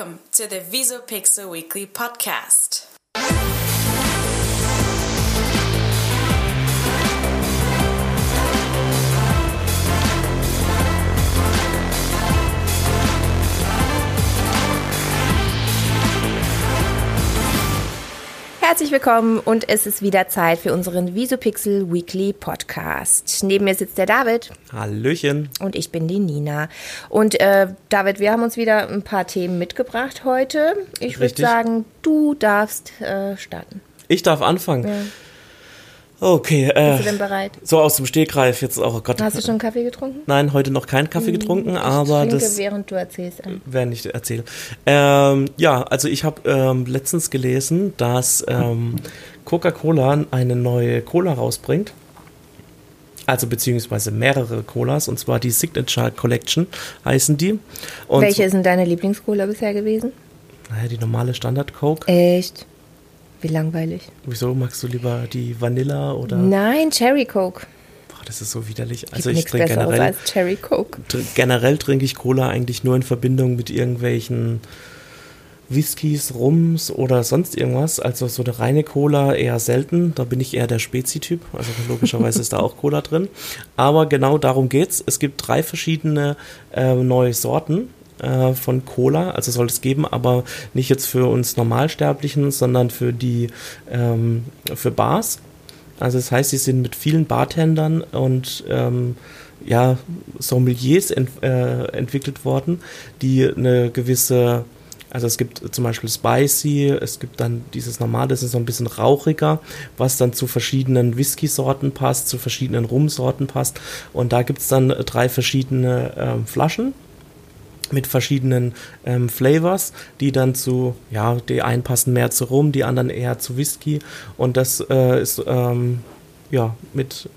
Welcome to the Visopixel Weekly Podcast. Herzlich willkommen und es ist wieder Zeit für unseren Visopixel Weekly Podcast. Neben mir sitzt der David. Hallöchen. Und ich bin die Nina. Und äh, David, wir haben uns wieder ein paar Themen mitgebracht heute. Ich würde sagen, du darfst äh, starten. Ich darf anfangen. Ja. Okay, Bist äh, du denn bereit? so aus dem Stegreif jetzt auch. Oh Gott. Hast du schon Kaffee getrunken? Nein, heute noch keinen Kaffee getrunken, aber ich trinke, das während du erzählst. an. werden ich erzähle. Ähm, ja, also ich habe ähm, letztens gelesen, dass ähm, Coca-Cola eine neue Cola rausbringt. Also beziehungsweise mehrere Colas, und zwar die Signature Collection heißen die. Und Welche ist denn deine Lieblingscola bisher gewesen? Naja, die normale Standard Coke. Echt? Wie langweilig. Wieso magst du lieber die Vanilla oder? Nein, Cherry Coke. Boah, das ist so widerlich. Gibt Also ich nichts trinke generell als Cherry Coke. tr- generell trinke ich Cola eigentlich nur in Verbindung mit irgendwelchen Whiskys, Rums oder sonst irgendwas. Also so eine reine Cola eher selten. Da bin ich eher der Spezi-Typ. Also logischerweise ist da auch Cola drin. Aber genau darum geht's. Es gibt drei verschiedene äh, neue Sorten äh, von Cola. Also soll es geben, aber nicht jetzt für uns Normalsterblichen, sondern für die ähm, für Bars. Also das heißt, sie sind mit vielen Bartendern und ähm, ja, Sommeliers ent, äh, entwickelt worden, die eine gewisse, also es gibt zum Beispiel Spicy, es gibt dann dieses normale, das ist so ein bisschen rauchiger, was dann zu verschiedenen Whisky-Sorten passt, zu verschiedenen Rumsorten passt. Und da gibt es dann drei verschiedene ähm, Flaschen mit verschiedenen ähm, Flavors, die dann zu, ja, die einen passen mehr zu Rum, die anderen eher zu Whisky. Und das äh, ist, ähm, ja, mit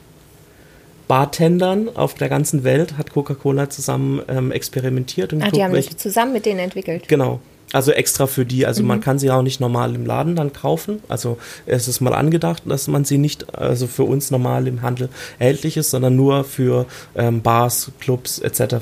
Bartendern auf der ganzen Welt hat Coca-Cola zusammen ähm, experimentiert. Und Ah, die haben sich zusammen mit denen entwickelt. Genau. Also extra für die. Also Mhm. man kann sie auch nicht normal im Laden dann kaufen. Also es ist mal angedacht, dass man sie nicht, also für uns normal im Handel erhältlich ist, sondern nur für ähm, Bars, Clubs etc.,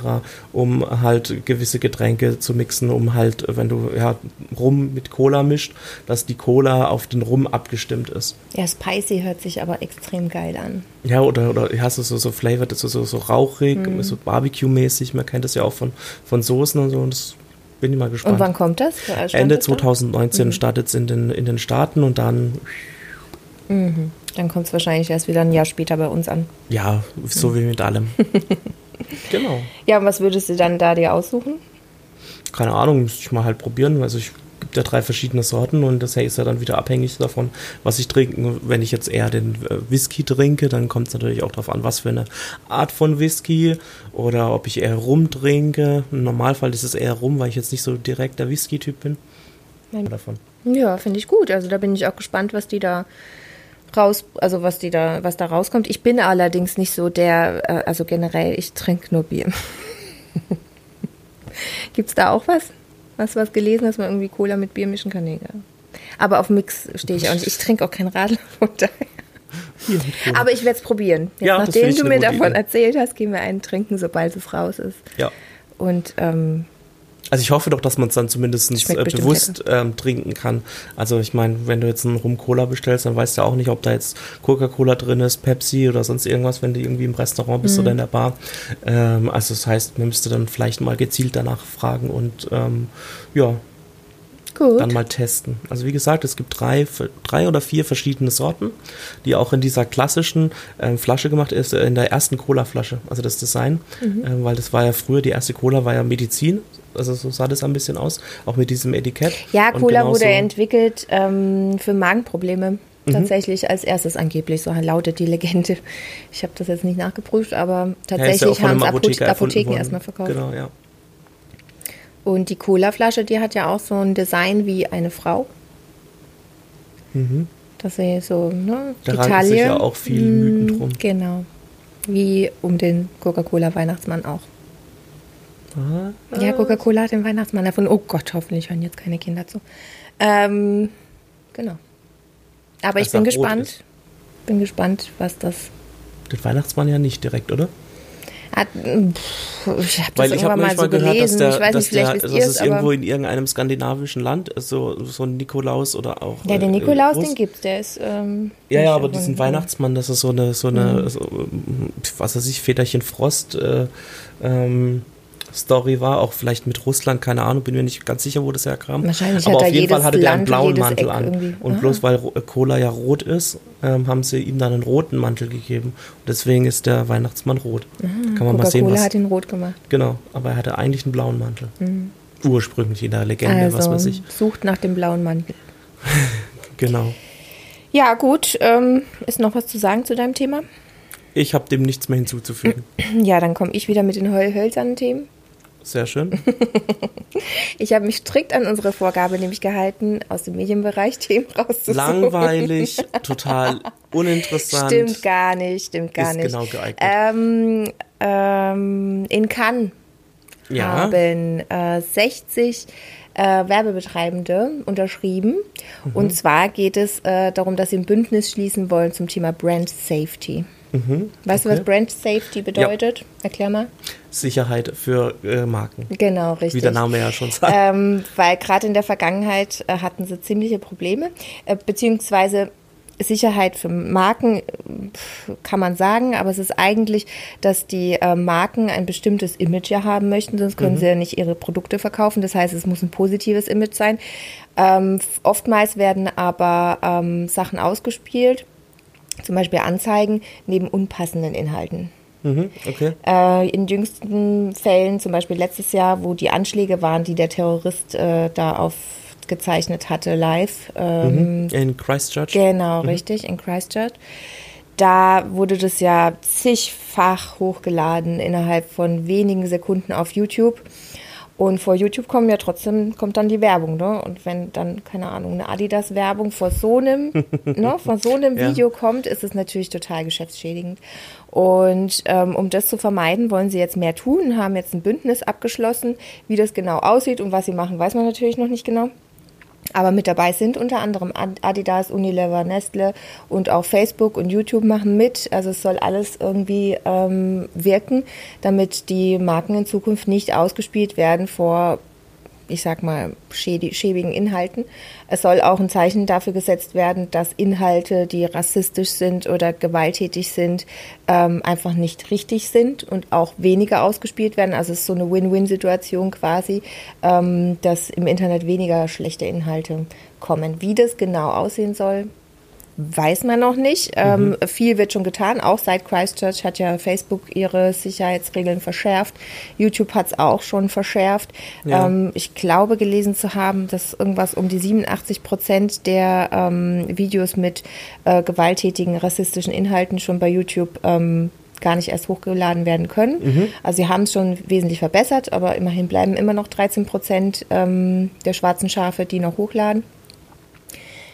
um halt gewisse Getränke zu mixen, um halt, wenn du ja Rum mit Cola mischt, dass die Cola auf den Rum abgestimmt ist. Ja, spicy hört sich aber extrem geil an. Ja, oder, oder hast du so, so flavored, so, so, so rauchig, Mhm. so Barbecue-mäßig. Man kennt das ja auch von, von Soßen und so. Und das bin ich mal gespannt. Und wann kommt das? Ende das da? 2019 startet es in den, in den Staaten und dann, Dann kommt es wahrscheinlich erst wieder ein Jahr später bei uns an. ja, so wie mit allem. genau. Ja, und was würdest du dann da dir aussuchen? Keine Ahnung, müsste ich mal halt probieren. Also ich gibt ja drei verschiedene Sorten und das ist ja dann wieder abhängig davon, was ich trinke. Wenn ich jetzt eher den äh, Whisky trinke, dann kommt es natürlich auch darauf an, was für eine Art von Whisky oder ob ich eher Rum trinke. Im Normalfall ist es eher Rum, weil ich jetzt nicht so direkt der Whisky-Typ bin. Davon. Ja, finde ich gut. Also da bin ich auch gespannt, was die da raus, also was die da, was da rauskommt. Ich bin allerdings nicht so der, äh, also generell, ich trinke nur Bier. Gibt's da auch was? Hast du was gelesen, dass man irgendwie Cola mit Bier mischen kann? Nee. Aber auf Mix stehe ich auch nicht. Ich trinke auch kein Radler von daher. Aber ich werde es probieren. Jetzt, Ja, nachdem du mir davon Idee. erzählt hast, gehen wir einen trinken, sobald es raus ist. ja. Und ähm, Also ich hoffe doch, dass man es dann zumindest äh, bewusst ähm, trinken kann. Also ich meine, wenn du jetzt einen Rum-Cola bestellst, dann weißt du auch nicht, ob da jetzt Coca-Cola drin ist, Pepsi oder sonst irgendwas, wenn du irgendwie im Restaurant bist Mhm. oder in der Bar. Ähm, also das heißt, man müsste dann vielleicht mal gezielt danach fragen und ähm, ja, gut. dann mal testen. Also wie gesagt, es gibt drei, drei oder vier verschiedene Sorten, die auch in dieser klassischen ähm, Flasche gemacht ist, äh, in der ersten Cola-Flasche, also das Design, Mhm. ähm, weil das war ja früher, die erste Cola war ja Medizin, also so sah das ein bisschen aus, auch mit diesem Etikett. Ja, Cola wurde entwickelt ähm, für Magenprobleme. Mhm. Tatsächlich als erstes angeblich, so lautet die Legende. Ich habe das jetzt nicht nachgeprüft, aber Ja, ist ja tatsächlich von haben es Apotheker Apotheken, erstmal verkauft. Genau, ja. Und die Cola-Flasche, die hat ja auch so ein Design wie eine Frau. Das ist so, ne? Da Taille. sich ja auch viele Mythen drum. Genau. Wie um den Coca-Cola-Weihnachtsmann auch. Ja, Coca-Cola hat den Weihnachtsmann erfunden. Oh Gott, hoffentlich hören jetzt keine Kinder zu. Ähm, genau. Aber Dass ich bin gespannt. Bin gespannt, was das. Den Weihnachtsmann ja nicht direkt, oder? Hat, pff, ich habe das ich irgendwann mal so gehört, gelesen. der, ich weiß nicht, vielleicht der, dass es irgendwo in irgendeinem skandinavischen Land ist, so, so ein Nikolaus oder auch. ja, den äh, Nikolaus, den gibt's, der ist ähm, Ja, ja, aber diesen Weihnachtsmann, das ist so eine, so Mhm. eine, so, ähm, was weiß ich, Väterchen Frost äh, ähm, Story war, auch vielleicht mit Russland, keine Ahnung, bin mir nicht ganz sicher, wo das herkam. Wahrscheinlich aber auf jeden Fall hatte der einen blauen Mantel Eck an. irgendwie. Und Ah. bloß weil Ro- Cola ja rot ist, ähm, haben sie ihm dann einen roten Mantel gegeben. Und deswegen ist der Weihnachtsmann rot. Kann man mal sehen, was. hat ihn rot gemacht. Genau, aber er hatte eigentlich einen blauen Mantel. Ursprünglich in der Legende, also, was weiß ich. sucht nach dem blauen Mantel. Genau. Ja, gut. Ähm, ist noch was zu sagen zu deinem Thema? Ich habe dem nichts mehr hinzuzufügen. Ja, dann komme ich wieder mit den Hol hölzernen Themen. Sehr schön. Ich habe mich strikt an unsere Vorgabe nämlich gehalten, aus dem Medienbereich Themen rauszusuchen. Langweilig, total uninteressant. Stimmt gar nicht, stimmt gar Ist nicht. genau geeignet. Ähm, ähm, in Cannes Ja. haben äh, 60 äh, Werbebetreibende unterschrieben. Mhm. Und zwar geht es äh, darum, dass sie ein Bündnis schließen wollen zum Thema Brand Safety. Weißt du, was Mhm. okay. Brand Safety bedeutet? Erklär mal. Sicherheit für äh, Marken. Genau, richtig. Wie der Name ja schon sagt. Ähm, weil gerade in der Vergangenheit äh, hatten sie ziemliche Probleme, äh, beziehungsweise Sicherheit für Marken kann man sagen, aber es ist eigentlich, dass die äh, Marken ein bestimmtes Image ja haben möchten, sonst können sie ja nicht ihre Produkte verkaufen. Das heißt, es muss ein positives Image sein. Ähm, oftmals werden aber ähm, Sachen ausgespielt, zum Beispiel Anzeigen, neben unpassenden Inhalten. Mhm, okay. Äh, in jüngsten Fällen, zum Beispiel letztes Jahr, wo die Anschläge waren, die der Terrorist äh, da aufgezeichnet hatte, live. Ähm, In Christchurch. Genau, richtig, in Christchurch. Da wurde das ja zigfach hochgeladen innerhalb von wenigen Sekunden auf YouTube. Und vor YouTube kommen ja trotzdem, kommt dann die Werbung, ne? Und wenn dann, keine Ahnung, eine Adidas-Werbung vor so einem, ne, vor so einem Ja. Video kommt, ist es natürlich total geschäftsschädigend. Und ähm, um das zu vermeiden, wollen sie jetzt mehr tun, haben jetzt ein Bündnis abgeschlossen. Wie das genau aussieht und was sie machen, weiß man natürlich noch nicht genau. Aber mit dabei sind unter anderem Ad- Adidas, Unilever, Nestle und auch Facebook und YouTube machen mit. Also es soll alles irgendwie ähm, wirken, damit die Marken in Zukunft nicht ausgespielt werden vor, ich sag mal, schäbigen Inhalten. Es soll auch ein Zeichen dafür gesetzt werden, dass Inhalte, die rassistisch sind oder gewalttätig sind, ähm, einfach nicht richtig sind und auch weniger ausgespielt werden. Also es ist so eine Win-Win-Situation quasi, ähm, dass im Internet weniger schlechte Inhalte kommen. Wie das genau aussehen soll, weiß man noch nicht. Ähm, viel wird schon getan. Auch seit Christchurch hat ja Facebook ihre Sicherheitsregeln verschärft. YouTube hat es auch schon verschärft. Ja. Ähm, ich glaube gelesen zu haben, dass irgendwas um die 87 Prozent der ähm, Videos mit äh, gewalttätigen rassistischen Inhalten schon bei YouTube ähm, gar nicht erst hochgeladen werden können. Also sie haben es schon wesentlich verbessert, aber immerhin bleiben immer noch 13 Prozent ähm, der schwarzen Schafe, die noch hochladen.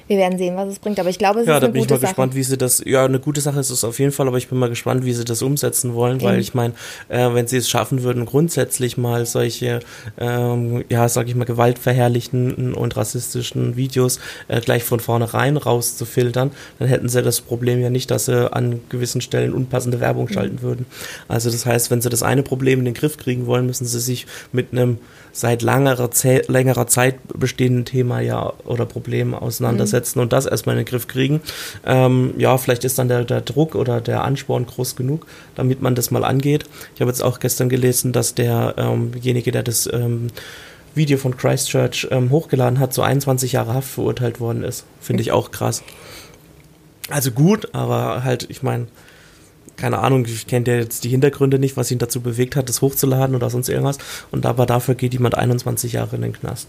Wir werden sehen, was es bringt, aber ich glaube, es Ja, ist da eine bin ich gute mal Sache. gespannt, wie sie das. Ja, eine gute Sache ist es auf jeden Fall, aber ich bin mal gespannt, wie sie das umsetzen wollen, weil Mhm. ich meine, äh, wenn sie es schaffen würden, grundsätzlich mal solche, ähm, ja, sag ich mal, gewaltverherrlichenden und rassistischen Videos äh, gleich von vornherein rauszufiltern, dann hätten sie das Problem ja nicht, dass sie an gewissen Stellen unpassende Mhm. Werbung schalten würden. Also das heißt, wenn sie das eine Problem in den Griff kriegen wollen, müssen sie sich mit einem seit langerer, Ze längerer Zeit bestehenden Thema ja oder Problem auseinandersetzen und das erstmal in den Griff kriegen. Ähm, ja, vielleicht ist dann der, der Druck oder der Ansporn groß genug, damit man das mal angeht. Ich habe jetzt auch gestern gelesen, dass ähm, derjenige, der das ähm, Video von Christchurch ähm, hochgeladen hat, zu 21 Jahre Haft verurteilt worden ist. Finde ich auch krass. Also gut, aber halt, ich meine, keine Ahnung, ich kenne ja jetzt die Hintergründe nicht, was ihn dazu bewegt hat, das hochzuladen oder sonst irgendwas. Und aber dafür geht jemand 21 Jahre in den Knast.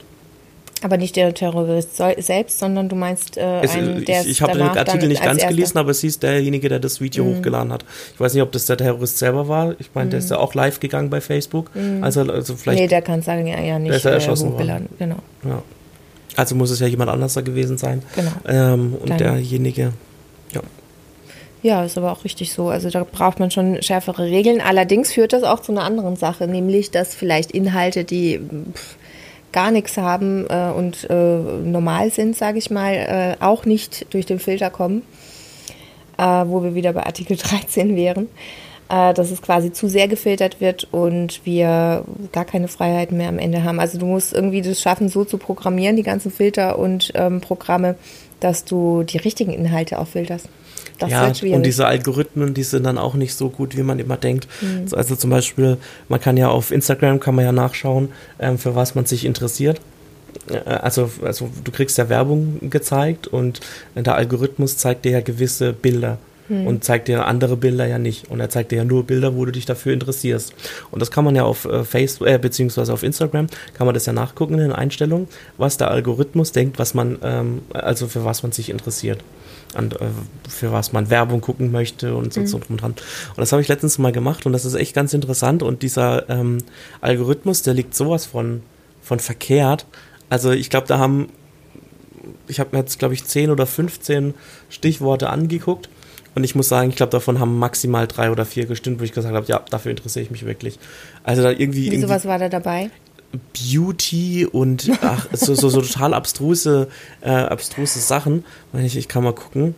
Aber nicht der Terrorist selbst, sondern du meinst äh, einen, der ich ich habe den Artikel nicht ganz erster- Mhm. gelesen, aber es hieß derjenige, der das Video hochgeladen hat. Ich weiß nicht, ob das der Terrorist selber war. Ich meine, der ist ja auch live gegangen bei Facebook. Also, also vielleicht. Mhm. Nee, der kann sagen, ja, ja nicht Der ist ja äh, erschossen hochgeladen. Genau. ja. Also muss es ja jemand anders da gewesen sein. Genau. Ähm, und Dann- derjenige. Ja. Ist aber auch richtig so. Also da braucht man schon schärfere Regeln. Allerdings führt das auch zu einer anderen Sache, nämlich dass vielleicht Inhalte, die pff, gar nichts haben äh, und äh, normal sind, sage ich mal, äh, auch nicht durch den Filter kommen, äh, wo wir wieder bei Artikel 13 wären. äh, dass es quasi zu sehr gefiltert wird und wir gar keine Freiheiten mehr am Ende haben. Also du musst irgendwie das schaffen, so zu programmieren, die ganzen Filter und ähm, Programme, dass du die richtigen Inhalte auch filterst. Das ja, wird schwierig. und diese Algorithmen, die sind dann auch nicht so gut, wie man immer denkt. Mhm. Also zum Beispiel, man kann ja auf Instagram, kann man ja nachschauen, ähm, für was man sich interessiert. Äh, Also, also du kriegst ja Werbung gezeigt und der Algorithmus zeigt dir ja gewisse Bilder Hm. und zeigt dir andere Bilder ja nicht. Und er zeigt dir ja nur Bilder, wo du dich dafür interessierst. Und das kann man ja auf äh, Facebook, äh, beziehungsweise auf Instagram, kann man das ja nachgucken in den Einstellungen, was der Algorithmus denkt, was man, ähm, also für was man sich interessiert. Und äh, für was man Werbung gucken möchte und so, so drum und dran. Und das habe ich letztens mal gemacht und das ist echt ganz interessant. Und dieser ähm, Algorithmus, der liegt sowas von, von verkehrt. Also ich glaube, da haben, ich habe mir jetzt, glaube ich, 10 oder 15 Stichworte angeguckt. Und ich muss sagen, ich glaube, davon haben maximal drei oder vier gestimmt, wo ich gesagt habe, ja, dafür interessiere ich mich wirklich. Also da irgendwie, Wieso irgendwie was war da dabei? Beauty und ach, so, so, so total abstruse, äh, abstruse Sachen. Ich, ich kann mal gucken.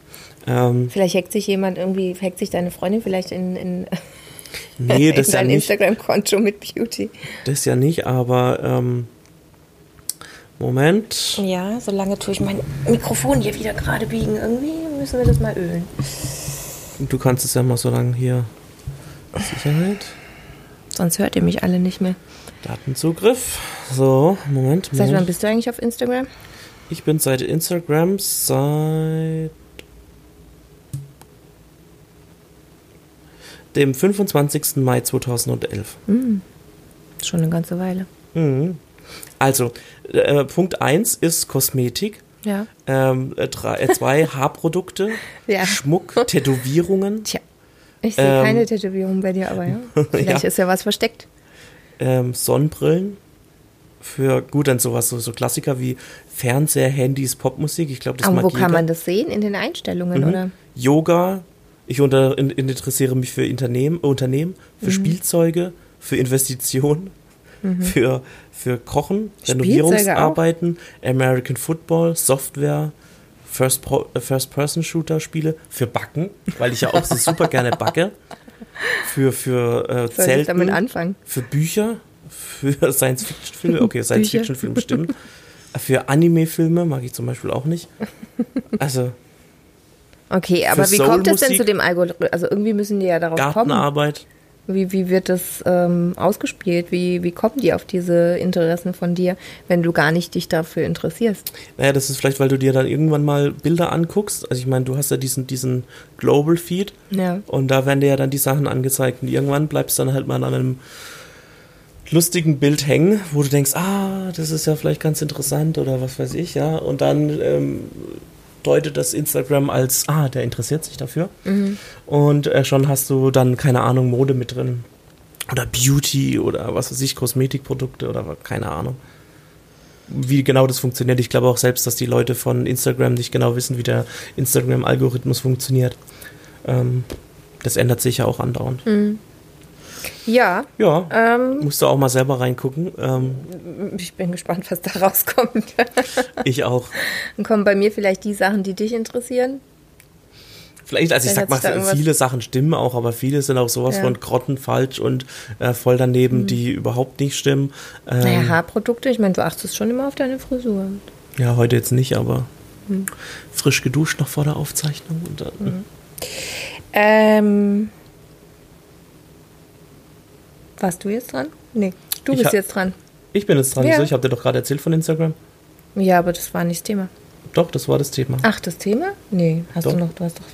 Ähm, Vielleicht hackt sich jemand irgendwie, hackt sich deine Freundin vielleicht in, in, nee, das in ja dein nicht. Instagram-Konto mit Beauty. Das ja nicht, aber ähm, Moment. Ja, solange tue ich mein Mikrofon hier wieder gerade biegen. Irgendwie müssen wir das mal ölen. Du kannst es ja mal so lange hier. Sicherheit. Sonst hört ihr mich alle nicht mehr. Datenzugriff. So, Moment. Seit wann Moment. bist du eigentlich auf Instagram? Ich bin seit Instagram seit dem 25. Mai 2011. Schon eine ganze Weile. Mhm. Also, äh, Punkt 1 ist Kosmetik. Ja. Ähm, äh, drei, äh, zwei Haarprodukte, Ja. Schmuck, Tätowierungen, Tja. Ich sehe Ähm. keine Tätowierung bei dir, aber ja. Vielleicht Ja. ist ja was versteckt. Ähm, Sonnenbrillen. Für gut, dann sowas, so, so Klassiker wie Fernseher, Handys, Popmusik. Ich glaube, das Aber wo jeder. kann man das sehen? In den Einstellungen, Mhm. oder? Yoga. Ich unter, in, interessiere mich für Unternehmen, Unternehmen für Mhm. Spielzeuge, für Investitionen, für, für Kochen, Renovierungsarbeiten, American Football, Software, First Pro- äh, First-Person-Shooter-Spiele, für Backen, weil ich ja auch so super gerne backe, für, für äh, Soll ich damit anfangen? für Bücher, für Science-Fiction-Filme, okay, Science-Fiction-Filme stimmt, für Anime-Filme mag ich zum Beispiel auch nicht. Also Okay, aber wie kommt es denn zu dem Algorithmus? Also irgendwie müssen die ja darauf kommen. Gartenarbeit. Wie, wie wird das ähm, ausgespielt? Wie, wie kommen die auf diese Interessen von dir, wenn du gar nicht dich dafür interessierst? Naja, das ist vielleicht, weil du dir dann irgendwann mal Bilder anguckst. Also ich meine, du hast ja diesen, diesen Global Feed Ja. und da werden dir ja dann die Sachen angezeigt und irgendwann bleibst du dann halt mal an einem lustigen Bild hängen, wo du denkst, ah, das ist ja vielleicht ganz interessant oder was weiß ich, ja. Und dann ähm, deutet das Instagram als, ah, der interessiert sich dafür. Und äh, schon hast du dann, keine Ahnung, Mode mit drin. Oder Beauty oder was weiß ich, Kosmetikprodukte oder keine Ahnung. Wie genau das funktioniert. Ich glaube auch selbst, dass die Leute von Instagram nicht genau wissen, wie der Instagram-Algorithmus funktioniert. Ähm, das ändert sich ja auch andauernd. Ja, Ja, ähm, musst du auch mal selber reingucken. Ähm, ich bin gespannt, was da rauskommt. ich auch. Dann kommen bei mir vielleicht die Sachen, die dich interessieren. Vielleicht, also ich Vielleicht sag mal, viele Sachen stimmen auch, aber viele sind auch sowas Ja. von grottenfalsch und äh, voll daneben, die überhaupt nicht stimmen. Ähm, Naja, Haarprodukte, ich meine, du achtest schon immer auf deine Frisur. ja, heute jetzt nicht, aber Hm. frisch geduscht noch vor der Aufzeichnung. Und dann, Ähm, warst du jetzt dran? Nee, du Ich bist jetzt dran. Ich bin jetzt dran. Ja. Wieso? Ich habe dir doch gerade erzählt von Instagram. Ja, aber das war nicht das Thema. Doch, das war das Thema. Ach, das Thema? Nee, hast Doch. du noch, du hast doch.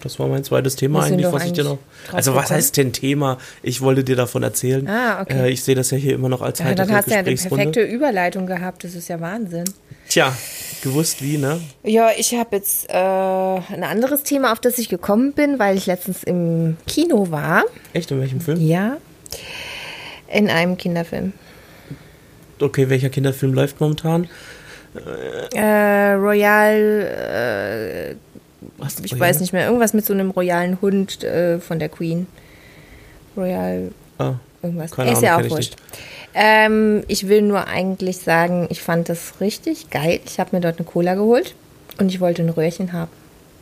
Das war mein zweites Thema eigentlich, was ich dir noch. eigentlich Also was heißt denn Thema? Ich wollte dir davon erzählen. Ah, okay. Äh, ich sehe das ja hier immer noch als Ja, dann hast du ja eine perfekte Überleitung gehabt. Das ist ja Wahnsinn. Tja, gewusst wie, ne? Ja, ich habe jetzt äh, ein anderes Thema, auf das ich gekommen bin, weil ich letztens im Kino war. Echt, in welchem Film? Ja. In einem Kinderfilm. Okay, welcher Kinderfilm läuft momentan? Äh, Royal, äh, Was, ich ja. weiß nicht mehr, irgendwas mit so einem royalen Hund äh, von der Queen. Royal, Ah, irgendwas. Keine ist Ahnung, ja auch kenn ich wurscht. Ähm, ich will nur eigentlich sagen, ich fand das richtig geil. Ich habe mir dort eine Cola geholt und ich wollte ein Röhrchen haben.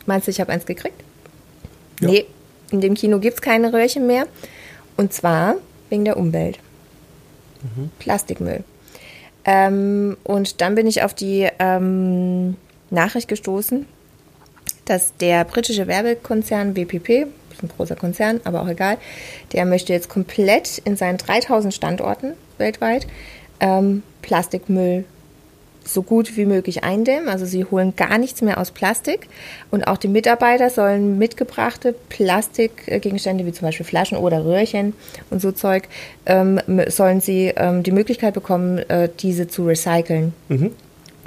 Meinst du, ich habe eins gekriegt? Ja. Nee, In dem Kino gibt es keine Röhrchen mehr. Und zwar wegen der Umwelt. Plastikmüll. Ähm, und dann bin ich auf die ähm, Nachricht gestoßen, dass der britische Werbekonzern WPP, ist ein großer Konzern, aber auch egal, der möchte jetzt komplett in seinen 3000 Standorten weltweit ähm, Plastikmüll so gut wie möglich eindämmen. Also sie holen gar nichts mehr aus Plastik. Und auch die Mitarbeiter sollen mitgebrachte Plastikgegenstände wie zum Beispiel Flaschen oder Röhrchen und so Zeug, ähm, sollen sie ähm, die Möglichkeit bekommen, äh, diese zu recyceln.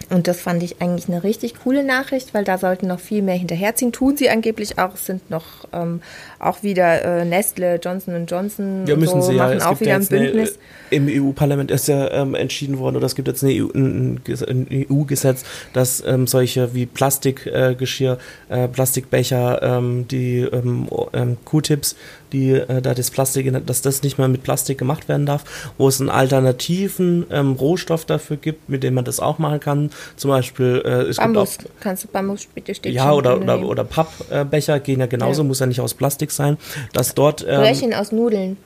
Und das fand ich eigentlich eine richtig coole Nachricht, weil da sollten noch viel mehr hinterherziehen. Tun sie angeblich auch. Es sind noch ähm, auch wieder äh, Nestle, Johnson Johnson Ja, müssen so sie ja. machen Es auch wieder ja ein jetzt eine, Bündnis. Im EU-Parlament ist ja ähm, entschieden worden, oder es gibt jetzt eine EU, ein, ein EU-Gesetz, dass ähm, solche wie Plastikgeschirr, äh, Plastikbecher, ähm, die ähm, ähm, Q-Tips, die äh, da das Plastik, dass das nicht mehr mit Plastik gemacht werden darf, wo es einen alternativen ähm, Rohstoff dafür gibt, mit dem man das auch machen kann. Zum Beispiel äh, es Bambus, gibt auch kannst du Bambusstäbchen ja, oder, oder, oder Pappbecher gehen ja genauso, Ja. muss ja nicht aus Plastik sein. Dass dort. Ähm, Röhrchen aus Nudeln.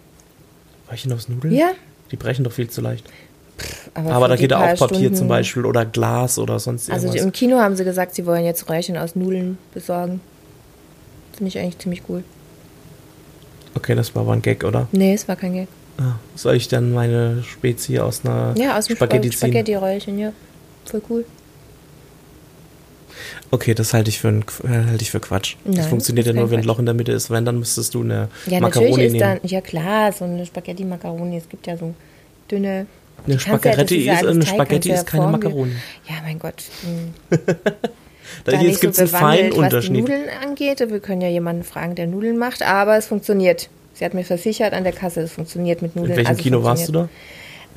Röhrchen aus Nudeln? Ja. Die brechen doch viel zu leicht. Aber, Aber da geht ja auch Papier Stunden- zum Beispiel oder Glas oder sonst Also irgendwas. im Kino haben sie gesagt, sie wollen jetzt Röhrchen aus Nudeln besorgen. Finde ich eigentlich ziemlich cool. Okay, das war aber ein Gag, oder? Nee, es war kein Gag. Ah, soll ich dann meine Spezie aus einer Ja, aus dem Spaghetti Spaghetti? Spaghetti-Röhrchen, ja. Voll cool. Okay, das halte ich für, ein, äh, halte ich für Quatsch. das Nein, funktioniert das ja nur, wenn ein Loch in der Mitte ist. Wenn, dann müsstest du eine Ja, Macaroni natürlich ist nehmen. dann, ja klar, so eine Spaghetti-Macaroni. Es gibt ja so dünne. Eine ja- das Spaghetti ja ist, eine Spaghetti ist keine Macaroni. Ja, mein Gott. Da, jetzt gibt es so einen feinen was die Unterschied. Nudeln angeht. Wir können ja jemanden fragen, der Nudeln macht, aber es funktioniert. Sie hat mir versichert an der Kasse, es funktioniert mit Nudeln. In welchem also Kino warst du da?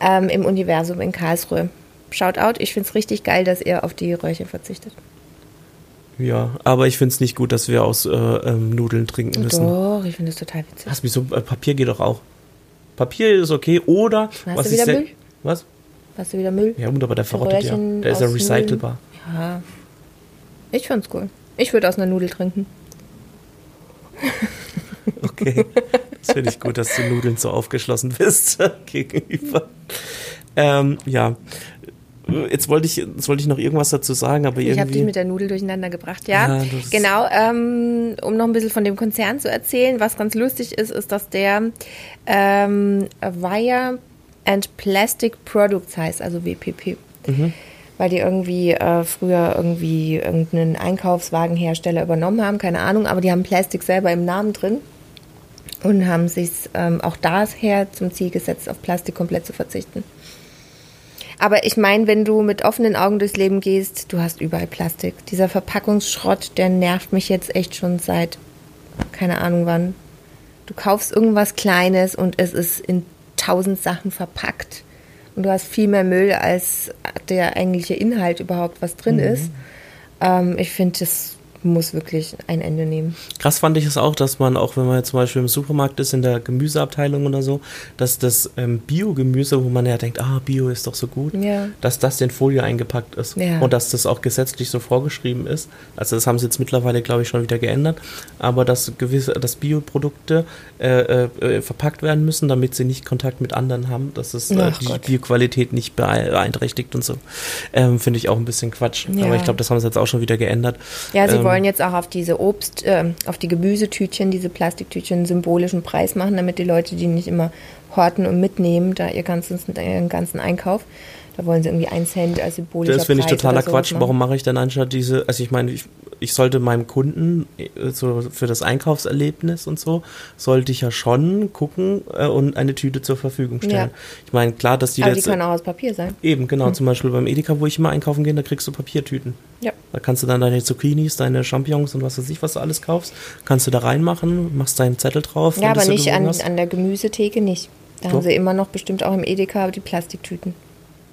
Ähm, Im Universum in Karlsruhe. Shout out, ich finde es richtig geil, dass ihr auf die Röhrchen verzichtet. Ja, aber ich finde es nicht gut, dass wir aus äh, ähm, Nudeln trinken müssen. Doch, ich finde es total witzig. Was, wieso? Äh, Papier geht doch auch. Papier ist okay, oder. Hast was du wieder Müll? Was? Hast du wieder Müll? Ja, gut, aber der verrottet ja. Der ist ja recycelbar. Ja. Ich fand's cool. Ich würde aus einer Nudel trinken. Okay. Das finde ich gut, dass du Nudeln so aufgeschlossen bist gegenüber. Ähm, ja. Jetzt wollte ich, jetzt wollte ich noch irgendwas dazu sagen, aber Ich habe irgendwie. dich mit der Nudel durcheinander gebracht, ja. Ja, genau, ähm, um noch ein bisschen von dem Konzern zu erzählen, was ganz lustig ist, ist, dass der ähm, Wire and Plastic Products heißt, also WPP. Mhm. Weil die irgendwie äh, früher irgendwie irgendeinen Einkaufswagenhersteller übernommen haben, keine Ahnung, aber die haben Plastik selber im Namen drin und haben sich ähm, auch daher zum Ziel gesetzt, auf Plastik komplett zu verzichten. Aber ich meine, wenn du mit offenen Augen durchs Leben gehst, du hast überall Plastik. Dieser Verpackungsschrott, der nervt mich jetzt echt schon seit keine Ahnung wann. Du kaufst irgendwas Kleines und es ist in tausend Sachen verpackt. Und du hast viel mehr Müll, als der eigentliche Inhalt überhaupt was drin ist. Ähm, ich finde, das muss wirklich ein Ende nehmen. Krass fand ich es auch, dass man auch, wenn man jetzt zum Beispiel im Supermarkt ist, in der Gemüseabteilung oder so, dass das ähm, Bio-Gemüse, wo man ja denkt, ah, Bio ist doch so gut, Ja. dass das in Folie eingepackt ist. Ja. Und dass das auch gesetzlich so vorgeschrieben ist. Also das haben sie jetzt mittlerweile, glaube ich, schon wieder geändert. Aber dass gewisse, dass Bioprodukte äh, äh, verpackt werden müssen, damit sie nicht Kontakt mit anderen haben, dass es äh, Ach die Gott. Bioqualität nicht beein- beeinträchtigt und so. Ähm, Finde ich auch ein bisschen Quatsch. Ja. Aber ich glaube, das haben sie jetzt auch schon wieder geändert. Ja, sie Ähm, wollen jetzt auch auf diese Obst, äh, auf die Gemüsetütchen, diese Plastiktütchen einen symbolischen Preis machen, damit die Leute die nicht immer horten und mitnehmen, da ihr ganzen, ihren ganzen Einkauf. Da wollen sie irgendwie ein Cent als symbolischer Das finde ich totaler sowas Quatsch. Warum mache ich dann anstatt diese, also ich meine, ich, ich sollte meinem Kunden äh, so für das Einkaufserlebnis und so, sollte ich ja schon gucken äh, und eine Tüte zur Verfügung stellen. Ja. Ich meine, klar, dass die Aber die jetzt können auch aus Papier sein. eben, genau, zum Beispiel beim Edeka, wo ich immer einkaufen gehe, da kriegst du Papiertüten. Ja. Da kannst du dann deine Zucchinis, deine Champignons und was weiß ich, was du alles kaufst, kannst du da reinmachen, machst deinen Zettel drauf. Ja, aber so nicht an, an der Gemüsetheke nicht. Da Doch. haben sie immer noch bestimmt auch im Edeka die Plastiktüten.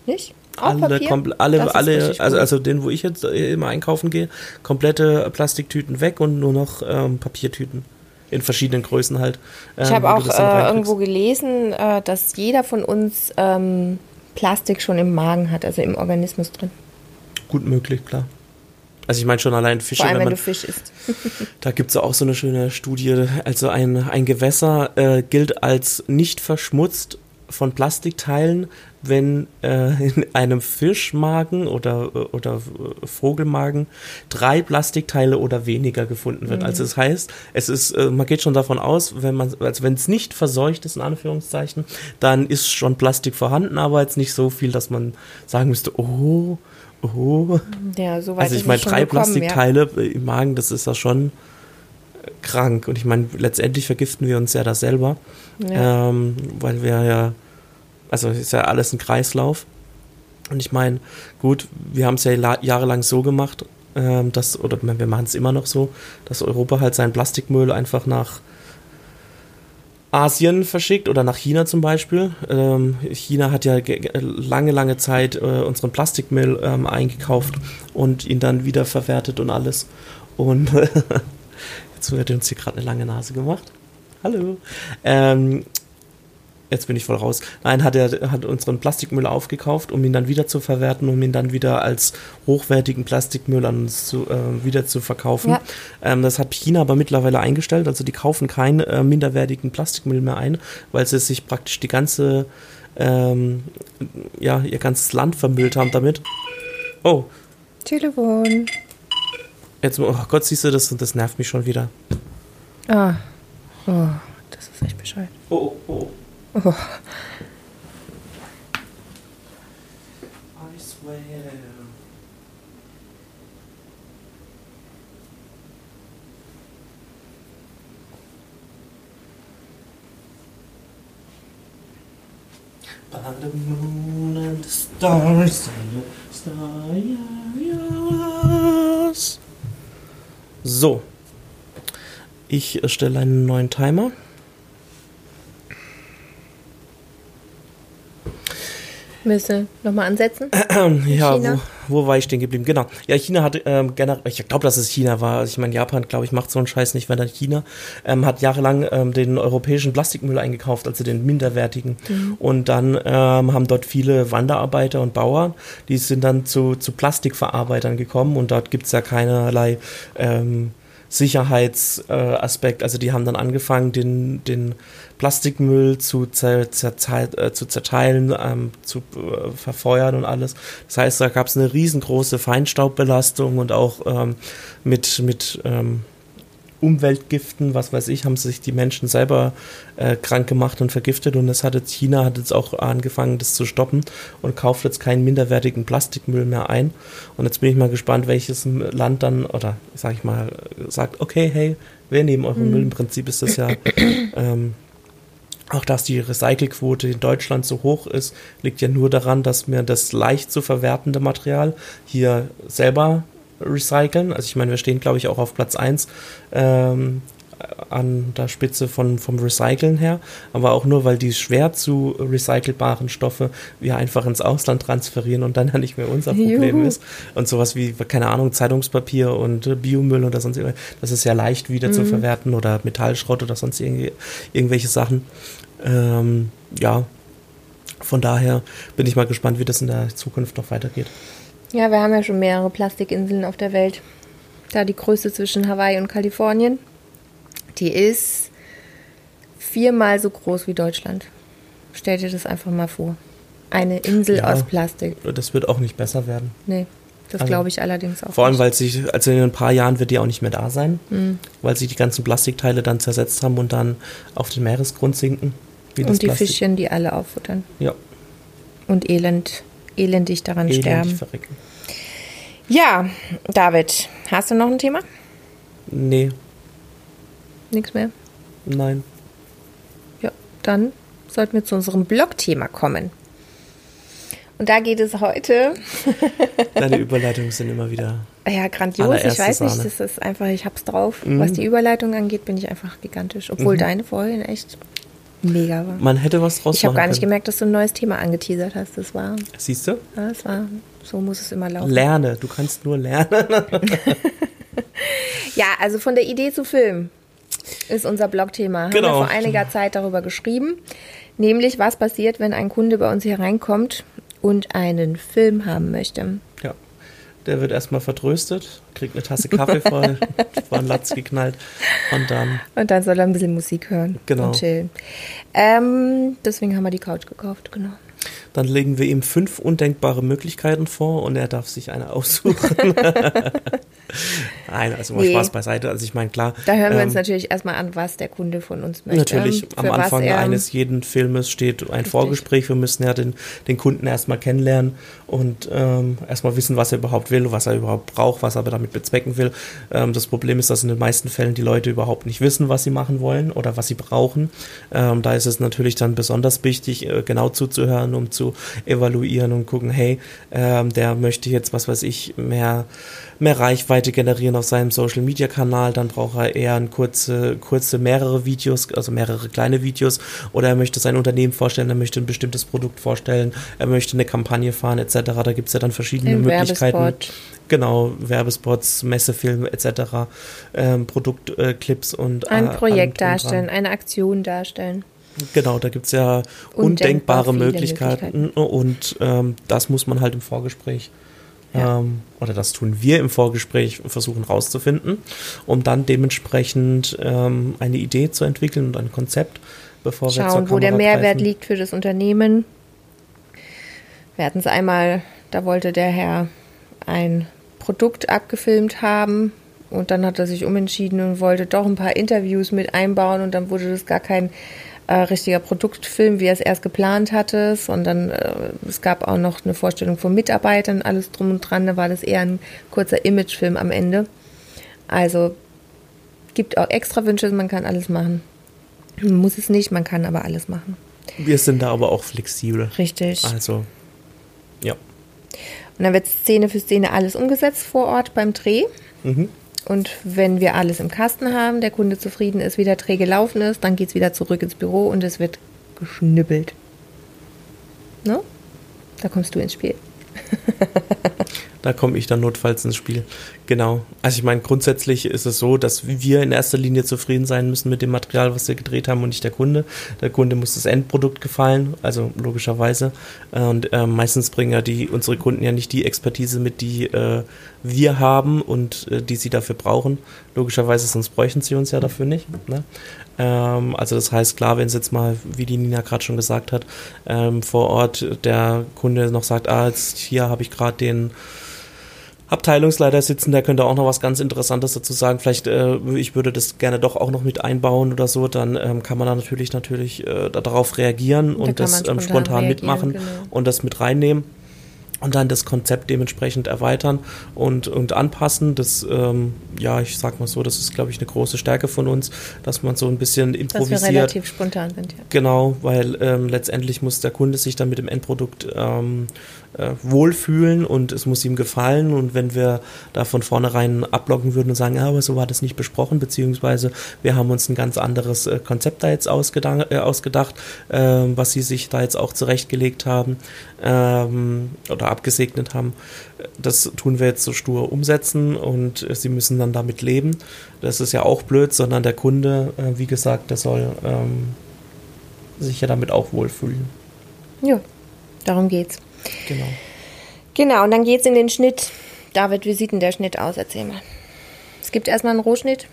Nicht? Auch alle, alle, alle, also, also den, wo ich jetzt äh, immer einkaufen gehe, komplette Plastiktüten weg und nur noch ähm, Papiertüten. In verschiedenen Größen halt. Ich ähm, habe wo du auch äh, irgendwo gelesen, äh, dass jeder von uns ähm, Plastik schon im Magen hat, also im Organismus drin. Gut möglich, klar. Also ich meine schon allein Fische, Vor allem, wenn wenn man, du Fisch isst. da gibt es auch so eine schöne Studie, also ein, ein Gewässer äh, gilt als nicht verschmutzt von Plastikteilen, wenn äh, in einem Fischmagen oder, oder Vogelmagen drei Plastikteile oder weniger gefunden wird. Also das heißt, es ist, äh, man geht schon davon aus, wenn man, also wenn es nicht verseucht ist, in Anführungszeichen, dann ist schon Plastik vorhanden, aber jetzt nicht so viel, dass man sagen müsste, oh, oh. Ja, so weit Also ich meine, drei gekommen, Plastikteile im Magen, das ist ja schon äh, krank. Und ich meine, letztendlich vergiften wir uns ja das selber, Ja. ähm, weil wir ja, also ist ja alles ein Kreislauf. Und ich meine, gut, wir haben es ja la- jahrelang so gemacht, ähm, dass, oder wir machen es immer noch so, dass Europa halt seinen Plastikmüll einfach nach Asien verschickt oder nach China zum Beispiel. Ähm, China hat ja ge- ge- lange, lange Zeit äh, unseren Plastikmüll ähm, eingekauft und ihn dann wieder verwertet und alles. Und jetzt wird uns hier gerade eine lange Nase gemacht. Hallo. Ähm, jetzt bin ich voll raus. Nein, hat er hat unseren Plastikmüll aufgekauft, um ihn dann wieder zu verwerten, um ihn dann wieder als hochwertigen Plastikmüll an uns zu, äh, wieder zu verkaufen. Ja. Ähm, das hat China aber mittlerweile eingestellt, also die kaufen keinen äh, minderwertigen Plastikmüll mehr ein, weil sie sich praktisch die ganze, ähm, ja, ihr ganzes Land vermüllt haben damit. Oh, Telefon. jetzt, oh Gott, siehst du das und das nervt mich schon wieder. Ah. Oh, das ist echt bescheuert. Oh, oh. Oh. By the moon and the stars and the stars. So. Ich erstelle einen neuen Timer. Du nochmal ansetzen? Ja, China? wo, wo war ich stehen geblieben? Genau. Ja, China hat ähm, generell, ich glaube, dass es China war. Also ich meine, Japan, glaube ich, macht so einen Scheiß nicht, wenn dann China ähm, hat jahrelang ähm, den europäischen Plastikmüll eingekauft, also den minderwertigen. Und dann ähm, haben dort viele Wanderarbeiter und Bauern, die sind dann zu, zu Plastikverarbeitern gekommen und dort gibt's ja keinerlei ähm, Sicherheitsaspekt. Äh, also die haben dann angefangen, den, den Plastikmüll zu, zer, zerzei- äh, zu zerteilen, ähm, zu äh, verfeuern und alles. Das heißt, da gab es eine riesengroße Feinstaubbelastung und auch ähm, mit, mit ähm, Umweltgiften, was weiß ich, haben sich die Menschen selber äh, krank gemacht und vergiftet und das hat jetzt China hat jetzt auch angefangen, das zu stoppen und kauft jetzt keinen minderwertigen Plastikmüll mehr ein. Und jetzt bin ich mal gespannt, welches Land dann, oder sag ich mal, sagt, okay, hey, wir nehmen euren Müll. Im Prinzip ist das ja ähm, auch dass die Recycelquote in Deutschland so hoch ist, liegt ja nur daran, dass wir das leicht zu verwertende Material hier selber recyceln. Also ich meine, wir stehen, glaube ich, auch auf Platz 1 ähm, an der Spitze von, vom Recyceln her, aber auch nur, weil die schwer zu recycelbaren Stoffe wir einfach ins Ausland transferieren und dann ja nicht mehr unser Problem Juhu. ist. Und sowas wie, keine Ahnung, Zeitungspapier und äh, Biomüll oder sonst irgendwas, das ist ja leicht wieder zu verwerten oder Metallschrott oder sonst irgendwie, irgendwelche Sachen. Ähm, ja, von daher bin ich mal gespannt, wie das in der Zukunft noch weitergeht. Ja, wir haben ja schon mehrere Plastikinseln auf der Welt. Da die größte zwischen Hawaii und Kalifornien. Die ist viermal so groß wie Deutschland. Stell dir das einfach mal vor. Eine Insel Ja. aus Plastik. Das wird auch nicht besser werden. Nee, das Also, glaube ich allerdings auch. Vor allem, nicht. weil sich, also in ein paar Jahren wird die auch nicht mehr da sein, weil sich die ganzen Plastikteile dann zersetzt haben und dann auf den Meeresgrund sinken. Und die Plastik. Fischchen, die alle auffuttern. Ja, Und elend, elendig daran elendig sterben. verrecken. Ja, David, hast du noch ein Thema? Nee, Nichts mehr? nein. Ja, dann sollten wir zu unserem Blog-Thema kommen. Und da geht es heute, Deine Überleitungen sind immer wieder. ja, grandios. Ich weiß nicht, Sahne. das ist einfach, ich hab's drauf. Was die Überleitung angeht, bin ich einfach gigantisch. Obwohl deine vorhin echt mega war. Man hätte was draus Ich habe gar nicht können. gemerkt, dass du ein neues Thema angeteasert hast. Das war, Siehst du? ja, das war, so muss es immer laufen. Lerne, du kannst nur lernen. Ja, also von der Idee zu Film ist unser Blogthema. Haben Genau. wir vor einiger Zeit darüber geschrieben. Nämlich, was passiert, wenn ein Kunde bei uns hier reinkommt und einen Film haben möchte. Der wird erstmal vertröstet, kriegt eine Tasse Kaffee voll, vor einen Latz geknallt und dann. Und dann soll er ein bisschen Musik hören Genau. und chillen. Ähm, deswegen haben wir die Couch gekauft, genau. Dann legen wir ihm fünf undenkbare Möglichkeiten vor und er darf sich eine aussuchen. Nein, also mal Nee. Spaß beiseite. Also ich meine, klar. Da hören wir uns ähm, natürlich erstmal an, was der Kunde von uns möchte. Natürlich, ähm, am Anfang er- eines jeden Filmes steht ein Vorgespräch. Wir müssen ja den, den Kunden erstmal kennenlernen und ähm, erstmal wissen, was er überhaupt will, was er überhaupt braucht, was er damit bezwecken will. Ähm, das Problem ist, dass in den meisten Fällen die Leute überhaupt nicht wissen, was sie machen wollen oder was sie brauchen. Ähm, da ist es natürlich dann besonders wichtig, äh, genau zuzuhören, um zu evaluieren und gucken, hey, ähm, der möchte jetzt, was weiß ich, mehr mehr Reichweite generieren auf seinem Social Media Kanal, dann braucht er eher ein kurze, kurze mehrere Videos, also mehrere kleine Videos, oder er möchte sein Unternehmen vorstellen, er möchte ein bestimmtes Produkt vorstellen, er möchte eine Kampagne fahren, etc. Da gibt es ja dann verschiedene Im Möglichkeiten. Werbespot. Genau, Werbespots, Messefilme etc., ähm, Produktclips und ein äh, Projekt darstellen, eine Aktion darstellen. Genau, da gibt es ja Undenkbar undenkbare viele Möglichkeiten, und ähm, das muss man halt im Vorgespräch Ja. ähm, oder das tun wir im Vorgespräch versuchen rauszufinden, um dann dementsprechend ähm, eine Idee zu entwickeln und ein Konzept, bevor wir zur Schauen, wo der Kamera Mehrwert greifen. liegt für das Unternehmen. Wir hatten es einmal, da wollte der Herr ein Produkt abgefilmt haben und dann hat er sich umentschieden und wollte doch ein paar Interviews mit einbauen und dann wurde das gar kein äh, richtiger Produktfilm, wie er es erst geplant hatte, sondern äh, es gab auch noch eine Vorstellung von Mitarbeitern, alles drum und dran, da war das eher ein kurzer Imagefilm am Ende. Also gibt auch extra Wünsche, man kann alles machen. Man muss es nicht, man kann aber alles machen. Wir sind da aber auch flexibel. Richtig. Also, ja. Und dann wird Szene für Szene alles umgesetzt vor Ort beim Dreh. Mhm. Und wenn wir alles im Kasten haben, der Kunde zufrieden ist, wie der Dreh gelaufen ist, dann geht es wieder zurück ins Büro und es wird geschnippelt. Ne? Da kommst du ins Spiel. Da komme ich dann notfalls ins Spiel. Genau. Also ich meine, grundsätzlich ist es so, dass wir in erster Linie zufrieden sein müssen mit dem Material, was wir gedreht haben und nicht der Kunde. Der Kunde muss das Endprodukt gefallen, also logischerweise. Und äh, meistens bringen ja die unsere Kunden ja nicht die Expertise mit, die äh, wir haben und äh, die sie dafür brauchen. Logischerweise, sonst bräuchten sie uns ja dafür nicht. Ne? Ähm, also das heißt, klar, wenn es jetzt mal, wie die Nina gerade schon gesagt hat, ähm, vor Ort der Kunde noch sagt, ah, jetzt hier habe ich gerade den Abteilungsleiter sitzen, der könnte auch noch was ganz Interessantes dazu sagen. Vielleicht, äh, ich würde das gerne doch auch noch mit einbauen oder so, dann ähm, kann man da natürlich natürlich äh, darauf reagieren Da und kann das ähm, spontan spontan mitmachen genau. und das mit reinnehmen und dann das Konzept dementsprechend erweitern und, und anpassen. Das, ähm, ja, ich sag mal so, das ist, glaube ich, eine große Stärke von uns, dass man so ein bisschen Dass wir improvisiert. relativ spontan sind, ja. Genau, weil ähm, letztendlich muss der Kunde sich dann mit dem Endprodukt ähm, äh, wohlfühlen und es muss ihm gefallen. Und wenn wir da von vornherein abblocken würden und sagen, ja, aber so war das nicht besprochen, beziehungsweise wir haben uns ein ganz anderes äh, Konzept da jetzt ausgedacht, äh, ausgedacht ähm, was sie sich da jetzt auch zurechtgelegt haben ähm, oder abgesegnet haben. Das tun wir jetzt so stur umsetzen und äh, sie müssen dann damit leben. Das ist ja auch blöd, sondern der Kunde, äh, wie gesagt, der soll ähm, sich ja damit auch wohlfühlen. Ja, darum geht's. Genau. Genau, und dann geht's in den Schnitt. David, wie sieht denn der Schnitt aus? Erzähl mal. Es gibt erstmal einen Rohschnitt.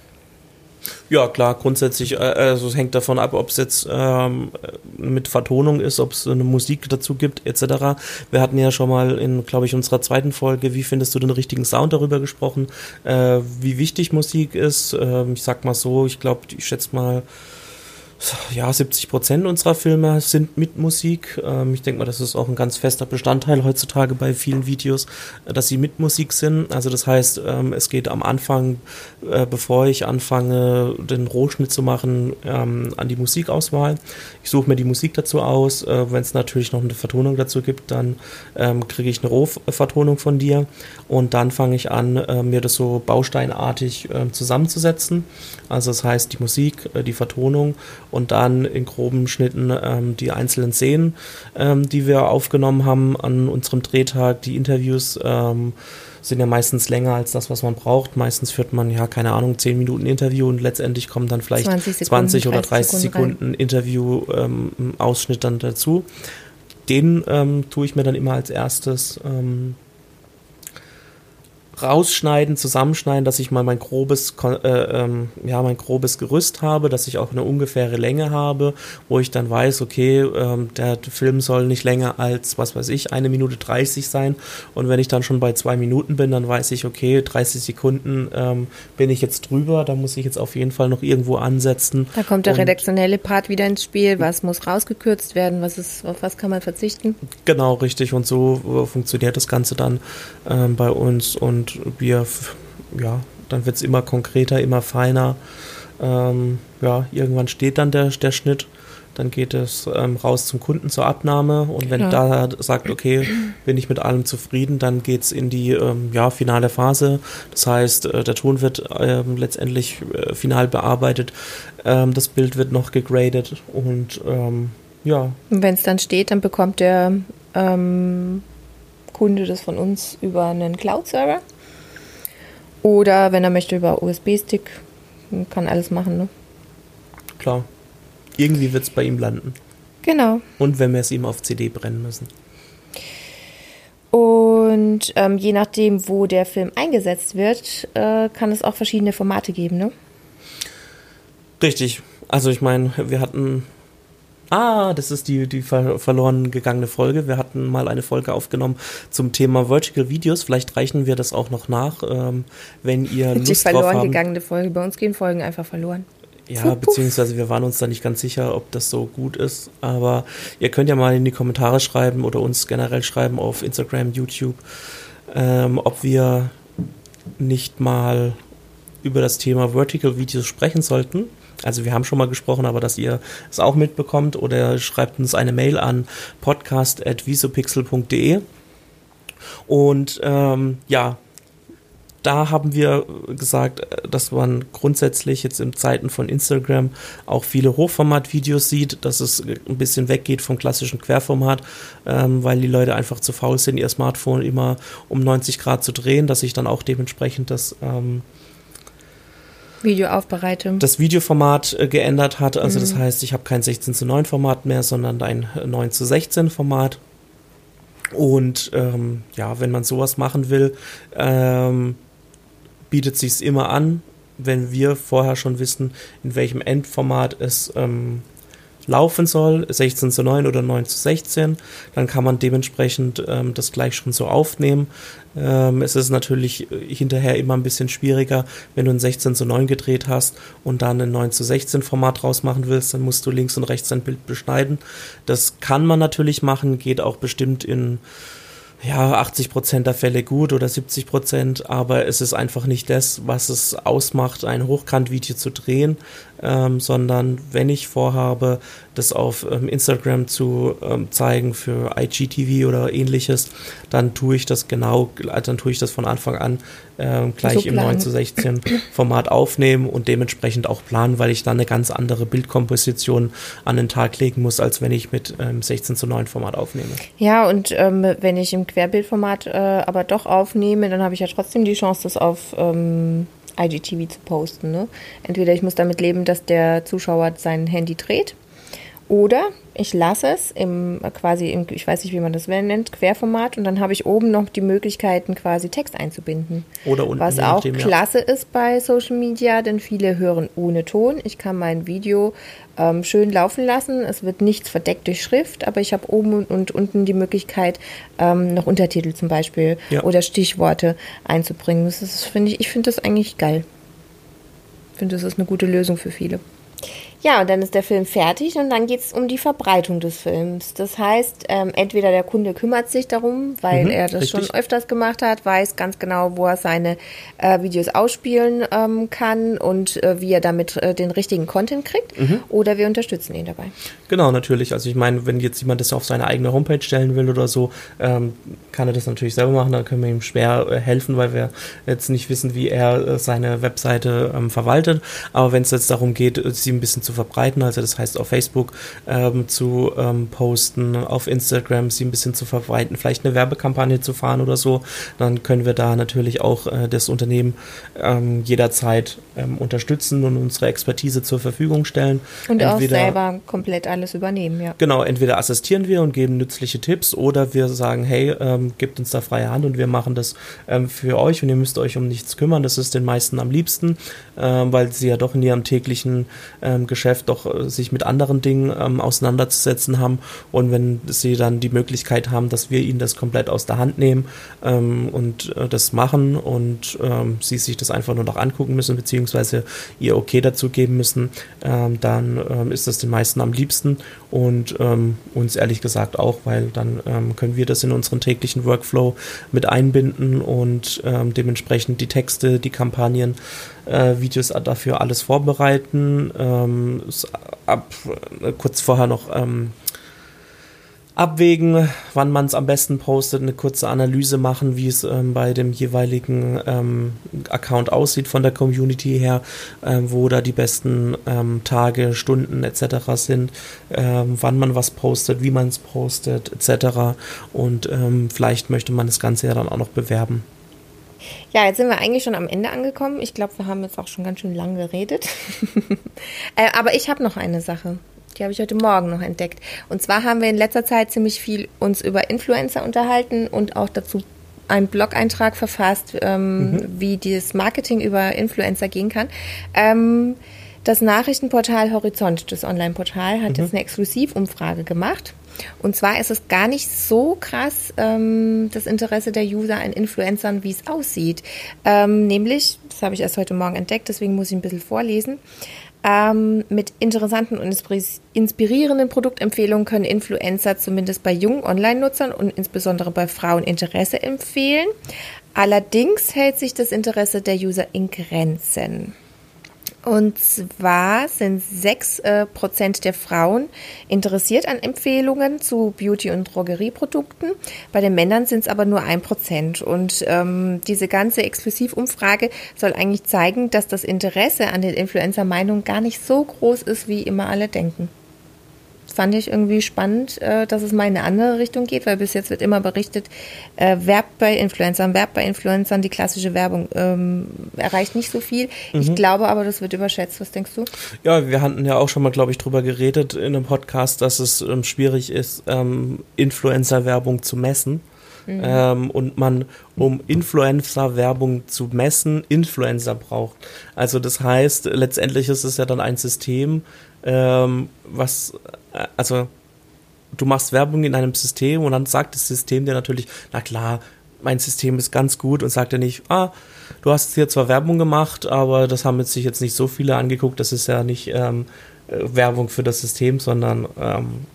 Ja, klar, grundsätzlich, äh, also es hängt davon ab, ob es jetzt ähm, mit Vertonung ist, ob es eine Musik dazu gibt, etc. Wir hatten ja schon mal in, glaube ich, unserer zweiten Folge, wie findest du den richtigen Sound darüber gesprochen, äh, wie wichtig Musik ist. Ähm, ich sag mal so, ich glaube, ich schätze mal, ja, 70 Prozent unserer Filme sind mit Musik. Ähm, ich denke mal, das ist auch ein ganz fester Bestandteil heutzutage bei vielen Videos, äh, dass sie mit Musik sind. Also das heißt, ähm, es geht am Anfang, äh, bevor ich anfange, den Rohschnitt zu machen, ähm, an die Musikauswahl. Ich suche mir die Musik dazu aus. Äh, Wenn es natürlich noch eine Vertonung dazu gibt, dann ähm, kriege ich eine Rohvertonung von dir und dann fange ich an, äh, mir das so bausteinartig äh, zusammenzusetzen. Also das heißt, die Musik, äh, die Vertonung und dann in groben Schnitten ähm, die einzelnen Szenen, ähm, die wir aufgenommen haben an unserem Drehtag. Die Interviews ähm, sind ja meistens länger als das, was man braucht. Meistens führt man, ja, keine Ahnung, 10 Minuten Interview und letztendlich kommen dann vielleicht 20 Sekunden, 20 oder 30 30 Sekunden Sekunden Interview-Ausschnitt dann dazu. Den ähm, tue ich mir dann immer als erstes ähm, rausschneiden, zusammenschneiden, dass ich mal mein grobes, äh, ähm, ja, mein grobes Gerüst habe, dass ich auch eine ungefähre Länge habe, wo ich dann weiß, okay, ähm, der Film soll nicht länger als, was weiß ich, eine Minute 30 sein. Und wenn ich dann schon bei zwei Minuten bin, dann weiß ich, okay, 30 Sekunden ähm, bin ich jetzt drüber, da muss ich jetzt auf jeden Fall noch irgendwo ansetzen. Da kommt der redaktionelle Part wieder ins Spiel, was muss rausgekürzt werden, was ist, auf was kann man verzichten? Genau, richtig. Und so äh, funktioniert das Ganze dann ähm, bei uns und wir, ja, dann wird es immer konkreter, immer feiner. Ähm, ja, irgendwann steht dann der, der Schnitt dann geht es ähm, raus zum Kunden zur Abnahme und wenn ja. da sagt, okay, bin ich mit allem zufrieden, dann geht es in die ähm, ja, finale Phase. Das heißt, äh, der Ton wird ähm, letztendlich äh, final bearbeitet, ähm, das Bild wird noch gegradet und ähm, ja. Und wenn es dann steht, dann bekommt der ähm, Kunde das von uns über einen Cloud-Server oder wenn er möchte über USB-Stick, kann alles machen, ne? Klar irgendwie wird es bei ihm landen. Genau. Und wenn wir es ihm auf CD brennen müssen. Und ähm, je nachdem, wo der Film eingesetzt wird, äh, kann es auch verschiedene Formate geben, ne? Richtig. Also ich meine, wir hatten. Ah, das ist die, die ver verloren gegangene Folge. Wir hatten mal eine Folge aufgenommen zum Thema Vertical Videos. Vielleicht reichen wir das auch noch nach, ähm, wenn ihr Lust Die verloren gegangene Folge. Bei uns gehen Folgen einfach verloren. Ja, beziehungsweise wir waren uns da nicht ganz sicher, ob das so gut ist. Aber ihr könnt ja mal in die Kommentare schreiben oder uns generell schreiben auf Instagram, YouTube, ähm, ob wir nicht mal über das Thema Vertical Videos sprechen sollten. Also wir haben schon mal gesprochen, aber dass ihr es auch mitbekommt oder schreibt uns eine Mail an podcast.visopixel.de. Und ähm, ja, da haben wir gesagt, dass man grundsätzlich jetzt in Zeiten von Instagram auch viele Hochformat-Videos sieht, dass es ein bisschen weggeht vom klassischen Querformat, ähm, weil die Leute einfach zu faul sind, ihr Smartphone immer um 90 Grad zu drehen, dass ich dann auch dementsprechend das ähm, Videoaufbereitung. Das Videoformat äh, geändert hat. Also mhm. das heißt, ich habe kein 16 zu 9 Format mehr, sondern ein 9 zu 16 Format. Und ähm, ja, wenn man sowas machen will, ähm, bietet sich immer an, wenn wir vorher schon wissen, in welchem Endformat es ähm, laufen soll, 16 zu 9 oder 9 zu 16, dann kann man dementsprechend ähm, das gleich schon so aufnehmen. Ähm, es ist natürlich hinterher immer ein bisschen schwieriger, wenn du ein 16 zu 9 gedreht hast und dann ein 9 zu 16 Format draus machen willst, dann musst du links und rechts dein Bild beschneiden. Das kann man natürlich machen, geht auch bestimmt in ja, 80 Prozent der Fälle gut oder 70 Prozent, aber es ist einfach nicht das, was es ausmacht, ein Hochkant-Video zu drehen, ähm, sondern wenn ich vorhabe, das auf ähm, Instagram zu ähm, zeigen für IGTV oder ähnliches, dann tue ich das genau, dann tue ich das von Anfang an ähm, gleich so im 9 zu 16 Format aufnehmen und dementsprechend auch planen, weil ich dann eine ganz andere Bildkomposition an den Tag legen muss, als wenn ich mit 16 ähm, zu 9 Format aufnehme. Ja, und ähm, wenn ich im Querbildformat äh, aber doch aufnehme, dann habe ich ja trotzdem die Chance, das auf IGTV zu posten. Ne? Entweder ich muss damit leben, dass der Zuschauer sein Handy dreht oder ich lasse es im quasi im, ich weiß nicht, wie man das nennt, Querformat und dann habe ich oben noch die Möglichkeiten, quasi Text einzubinden. Oder unten. Was auch nachdem, klasse ja. ist bei Social Media, denn viele hören ohne Ton. Ich kann mein Video ähm, schön laufen lassen. Es wird nichts verdeckt durch Schrift, aber ich habe oben und unten die Möglichkeit, ähm, noch Untertitel zum Beispiel ja. oder Stichworte einzubringen. Das ist, finde ich, ich finde das eigentlich geil. Ich finde, das ist eine gute Lösung für viele. Ja, und dann ist der Film fertig und dann geht es um die Verbreitung des Films. Das heißt, ähm, entweder der Kunde kümmert sich darum, weil mhm, er das richtig. schon öfters gemacht hat, weiß ganz genau, wo er seine äh, Videos ausspielen ähm, kann und äh, wie er damit äh, den richtigen Content kriegt. Mhm. Oder wir unterstützen ihn dabei. Genau, natürlich. Also ich meine, wenn jetzt jemand das auf seine eigene Homepage stellen will oder so, ähm, kann er das natürlich selber machen. Dann können wir ihm schwer äh, helfen, weil wir jetzt nicht wissen, wie er äh, seine Webseite ähm, verwaltet. Aber wenn es jetzt darum geht, sie ein bisschen zu zu verbreiten. Also das heißt auf Facebook ähm, zu ähm, posten, auf Instagram sie ein bisschen zu verbreiten, vielleicht eine Werbekampagne zu fahren oder so. Dann können wir da natürlich auch äh, das Unternehmen ähm, jederzeit ähm, unterstützen und unsere Expertise zur Verfügung stellen. Und entweder, auch selber komplett alles übernehmen, ja. Genau, entweder assistieren wir und geben nützliche Tipps oder wir sagen, hey, ähm, gebt uns da freie Hand und wir machen das ähm, für euch und ihr müsst euch um nichts kümmern. Das ist den meisten am liebsten, weil sie ja doch in ihrem täglichen ähm, Geschäft doch äh, sich mit anderen Dingen ähm, auseinanderzusetzen haben. Und wenn sie dann die Möglichkeit haben, dass wir ihnen das komplett aus der Hand nehmen ähm, und äh, das machen und sie sich das einfach nur noch angucken müssen, beziehungsweise ihr okay dazu geben müssen, dann ist das den meisten am liebsten. Und uns ehrlich gesagt auch, weil dann können wir das in unseren täglichen Workflow mit einbinden und ähm, dementsprechend die Texte, die Kampagnen, äh, Videos dafür alles vorbereiten. Ähm, ab, äh, kurz vorher noch ähm, abwägen, wann man es am besten postet, eine kurze Analyse machen, wie es ähm, bei dem jeweiligen ähm, Account aussieht von der Community her, ähm, wo da die besten ähm, Tage, Stunden etc. sind, ähm, wann man was postet, wie man es postet etc. Und ähm, vielleicht möchte man das Ganze ja dann auch noch bewerben. Ja, jetzt sind wir eigentlich schon am Ende angekommen. Ich glaube, wir haben jetzt auch schon ganz schön lang geredet. äh, aber ich habe noch eine Sache. Die habe ich heute Morgen noch entdeckt. Und zwar haben wir in letzter Zeit ziemlich viel uns über Influencer unterhalten und auch dazu einen Blog-Eintrag verfasst, ähm, mhm. wie dieses Marketing über Influencer gehen kann. Ähm, das Nachrichtenportal Horizont, das Online-Portal, hat mhm. jetzt eine Exklusivumfrage gemacht. Und zwar ist es gar nicht so krass ähm, das Interesse der User an Influencern, wie es aussieht. Ähm, nämlich, das habe ich erst heute Morgen entdeckt, deswegen muss ich ein bisschen vorlesen. Ähm, mit interessanten und inspirierenden Produktempfehlungen können Influencer zumindest bei jungen Online-Nutzern und insbesondere bei Frauen Interesse empfehlen. Allerdings hält sich das Interesse der User in Grenzen. Und zwar sind 6% äh, Prozent der Frauen interessiert an Empfehlungen zu Beauty- und Drogerieprodukten. Bei den Männern sind es aber nur 1%. Und ähm, diese ganze Exklusivumfrage soll eigentlich zeigen, dass das Interesse an den Influencer-Meinungen gar nicht so groß ist, wie immer alle denken fand ich irgendwie spannend, äh, dass es mal in eine andere Richtung geht, weil bis jetzt wird immer berichtet, äh, Werb bei Influencern, Werb bei Influencern, die klassische Werbung ähm, erreicht nicht so viel. Mhm. Ich glaube aber, das wird überschätzt. Was denkst du? Ja, wir hatten ja auch schon mal, glaube ich, drüber geredet in einem Podcast, dass es ähm, schwierig ist, ähm, Influencer-Werbung zu messen. Mhm. Ähm, und man, um Influencer-Werbung zu messen, Influencer braucht. Also das heißt, letztendlich ist es ja dann ein System, ähm, was, also du machst Werbung in einem System und dann sagt das System dir natürlich, na klar, mein System ist ganz gut und sagt dir nicht, ah, du hast hier zwar Werbung gemacht, aber das haben jetzt sich jetzt nicht so viele angeguckt, das ist ja nicht ähm, äh, Werbung für das System, sondern ähm,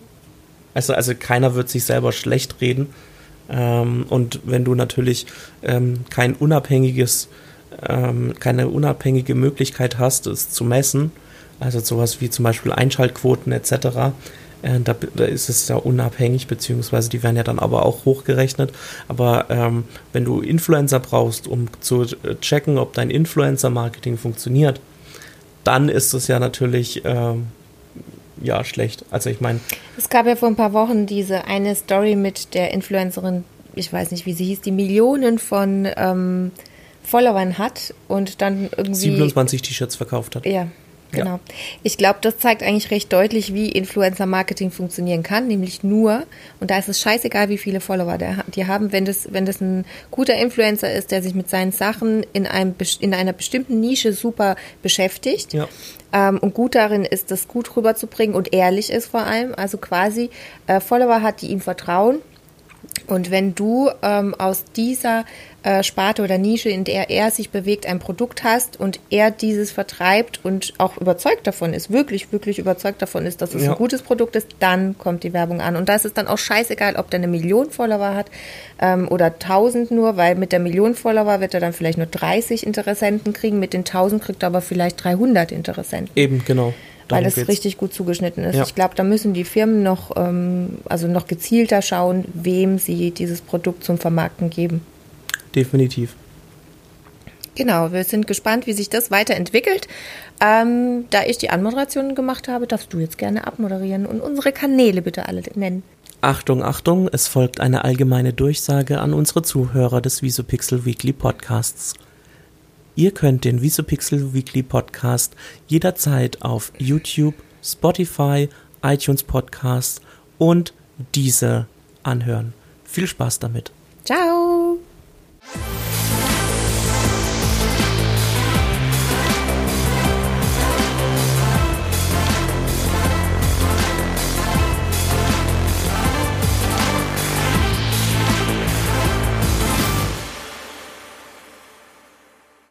also, also keiner wird sich selber schlecht reden. Ähm, und wenn du natürlich ähm, kein unabhängiges, ähm, keine unabhängige Möglichkeit hast, es zu messen, also sowas wie zum Beispiel Einschaltquoten etc. Äh, da, da, ist es ja unabhängig, beziehungsweise die werden ja dann aber auch hochgerechnet. Aber ähm, wenn du Influencer brauchst, um zu äh, checken, ob dein Influencer-Marketing funktioniert, dann ist es ja natürlich ähm, ja schlecht. Also ich meine. Es gab ja vor ein paar Wochen diese eine Story mit der Influencerin, ich weiß nicht, wie sie hieß, die Millionen von ähm, Followern hat und dann irgendwie 27 T-Shirts verkauft hat. Ja, Genau. Ja. Ich glaube, das zeigt eigentlich recht deutlich, wie Influencer-Marketing funktionieren kann, nämlich nur, und da ist es scheißegal, wie viele Follower die haben, wenn das, wenn das ein guter Influencer ist, der sich mit seinen Sachen in, einem, in einer bestimmten Nische super beschäftigt ja. ähm, und gut darin ist, das gut rüberzubringen und ehrlich ist vor allem, also quasi äh, Follower hat, die ihm vertrauen. Und wenn du ähm, aus dieser äh, Sparte oder Nische, in der er sich bewegt, ein Produkt hast und er dieses vertreibt und auch überzeugt davon ist, wirklich, wirklich überzeugt davon ist, dass es ja. ein gutes Produkt ist, dann kommt die Werbung an. Und da ist es dann auch scheißegal, ob der eine Million Follower hat ähm, oder tausend nur, weil mit der Million Follower wird er dann vielleicht nur 30 Interessenten kriegen, mit den tausend kriegt er aber vielleicht 300 Interessenten. Eben, genau weil es richtig gut zugeschnitten ist. Ja. Ich glaube, da müssen die Firmen noch, ähm, also noch gezielter schauen, wem sie dieses Produkt zum Vermarkten geben definitiv. Genau, wir sind gespannt, wie sich das weiterentwickelt. Ähm, da ich die Anmoderation gemacht habe, darfst du jetzt gerne abmoderieren und unsere Kanäle bitte alle nennen. Achtung, Achtung, es folgt eine allgemeine Durchsage an unsere Zuhörer des Visupixel Weekly Podcasts. Ihr könnt den Visupixel Weekly Podcast jederzeit auf YouTube, Spotify, iTunes Podcast und diese anhören. Viel Spaß damit. Ciao.